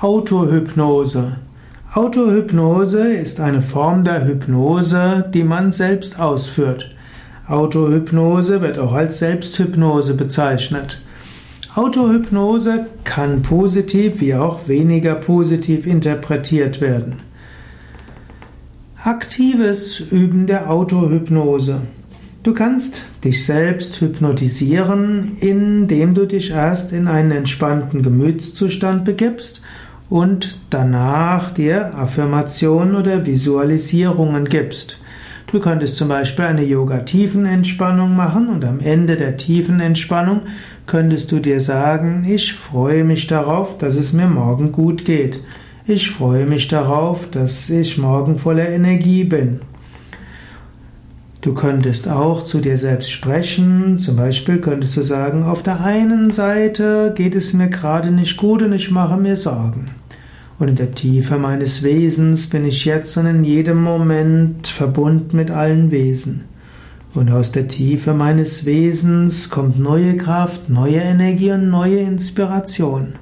Autohypnose. Autohypnose ist eine Form der Hypnose, die man selbst ausführt. Autohypnose wird auch als Selbsthypnose bezeichnet. Autohypnose kann positiv wie auch weniger positiv interpretiert werden. Aktives Üben der Autohypnose. Du kannst dich selbst hypnotisieren, indem du dich erst in einen entspannten Gemütszustand begibst und danach dir Affirmationen oder Visualisierungen gibst. Du könntest zum Beispiel eine Yoga-Tiefenentspannung machen und am Ende der Tiefenentspannung könntest du dir sagen, ich freue mich darauf, dass es mir morgen gut geht. Ich freue mich darauf, dass ich morgen voller Energie bin. Du könntest auch zu dir selbst sprechen, zum Beispiel könntest du sagen, auf der einen Seite geht es mir gerade nicht gut und ich mache mir Sorgen. Und in der Tiefe meines Wesens bin ich jetzt und in jedem Moment verbunden mit allen Wesen. Und aus der Tiefe meines Wesens kommt neue Kraft, neue Energie und neue Inspiration.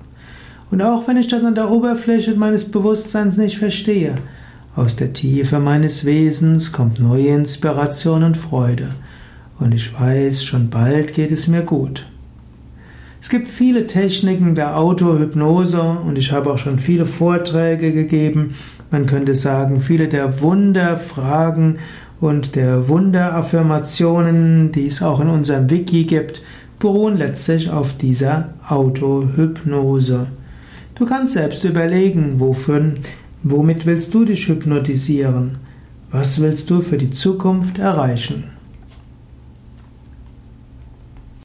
Und auch wenn ich das an der Oberfläche meines Bewusstseins nicht verstehe, aus der Tiefe meines Wesens kommt neue Inspiration und Freude. Und ich weiß, schon bald geht es mir gut. Es gibt viele Techniken der Autohypnose und ich habe auch schon viele Vorträge gegeben. Man könnte sagen, viele der Wunderfragen und der Wunderaffirmationen, die es auch in unserem Wiki gibt, beruhen letztlich auf dieser Autohypnose. Du kannst selbst überlegen, wofür Womit willst du dich hypnotisieren? Was willst du für die Zukunft erreichen?